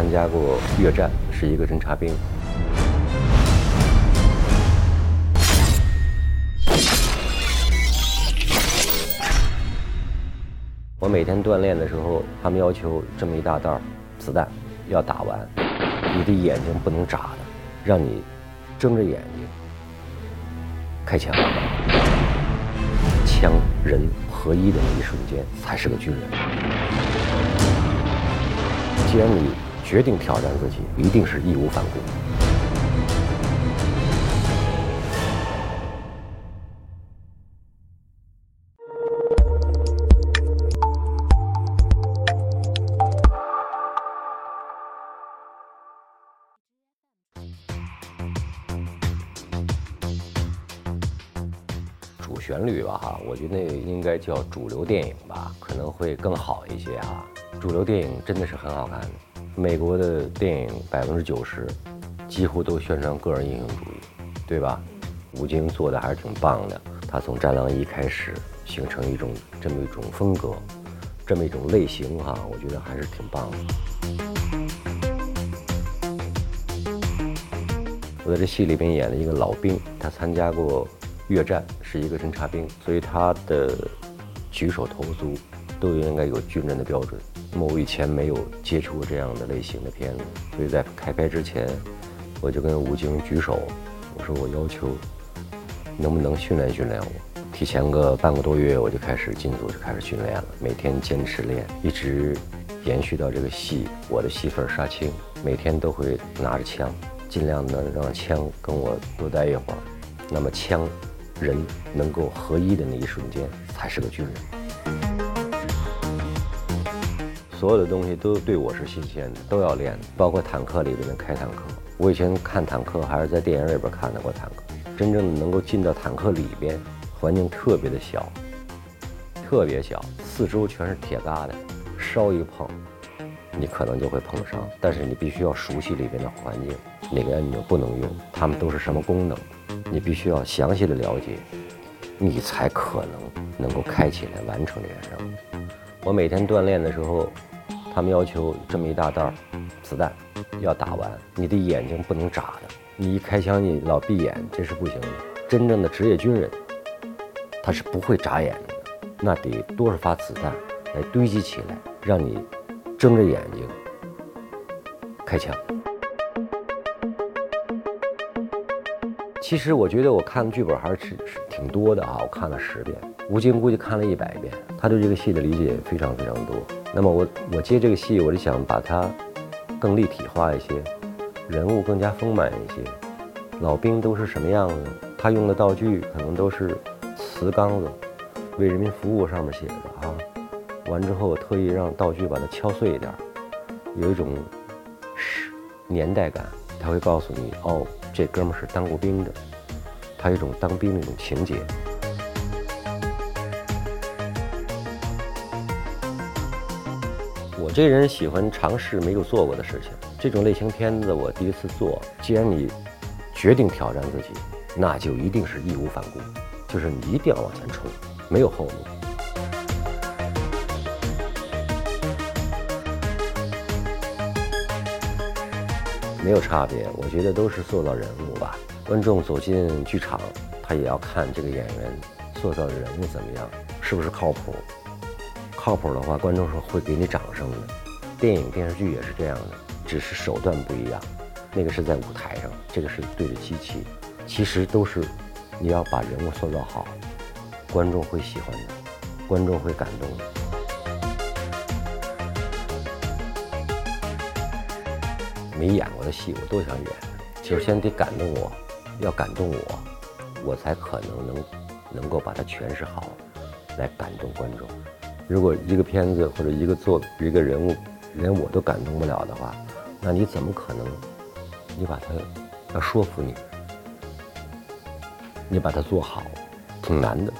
参加过越战，是一个侦察兵。我每天锻炼的时候，他们要求这么一大袋子弹要打完，你的眼睛不能眨的，让你睁着眼睛开枪，枪人合一的那一瞬间才是个军人。既然你决定挑战自己，一定是义无反顾。主旋律吧，哈，我觉得那应该叫主流电影吧，可能会更好一些啊。主流电影真的是很好看的，美国的电影百分之九十几乎都宣传个人英雄主义，对吧？吴京做的还是挺棒的，他从《战狼一》开始形成一种这么一种风格，这么一种类型哈，我觉得还是挺棒的。我在这戏里边演了一个老兵，他参加过。越战是一个侦察兵，所以他的举手投足都应该有军人的标准。我以前没有接触过这样的类型的片子，所以在开拍之前，我就跟吴京举手，我说我要求能不能训练训练我。提前个半个多月我就开始进组，就开始训练了，每天坚持练，一直延续到这个戏。我的戏份杀青，每天都会拿着枪，尽量能让枪跟我多待一会儿。那么枪。人能够合一的那一瞬间，才是个军人。所有的东西都对我是新鲜的，都要练，包括坦克里边的开坦克。我以前看坦克还是在电影里边看到过坦克，真正的能够进到坦克里边，环境特别的小，特别小，四周全是铁疙瘩，稍一碰，你可能就会碰伤。但是你必须要熟悉里边的环境，哪个按钮不能用，它们都是什么功能。你必须要详细的了解，你才可能能够开起来完成这件任务。我每天锻炼的时候，他们要求这么一大袋子弹要打完，你的眼睛不能眨的。你一开枪，你老闭眼，这是不行的。真正的职业军人，他是不会眨眼睛的。那得多少发子弹来堆积起来，让你睁着眼睛开枪。其实我觉得我看的剧本还是是挺多的啊，我看了十遍，吴京估计看了一百遍，他对这个戏的理解非常非常多。那么我我接这个戏，我就想把它更立体化一些，人物更加丰满一些。老兵都是什么样子？他用的道具可能都是瓷缸子，为人民服务上面写着啊。完之后我特意让道具把它敲碎一点，有一种是年代感，他会告诉你哦。这哥们是当过兵的，他有一种当兵的一种情节。我这人喜欢尝试没有做过的事情，这种类型片子我第一次做。既然你决定挑战自己，那就一定是义无反顾，就是你一定要往前冲，没有后路。没有差别，我觉得都是塑造人物吧。观众走进剧场，他也要看这个演员塑造的人物怎么样，是不是靠谱。靠谱的话，观众是会给你掌声的。电影电视剧也是这样的，只是手段不一样。那个是在舞台上，这个是对着机器。其实都是你要把人物塑造好，观众会喜欢的，观众会感动的。没演过的戏，我都想演。就是先得感动我，要感动我，我才可能能能够把它诠释好，来感动观众。如果一个片子或者一个作一个人物，连我都感动不了的话，那你怎么可能？你把它要说服你，你把它做好，挺难的。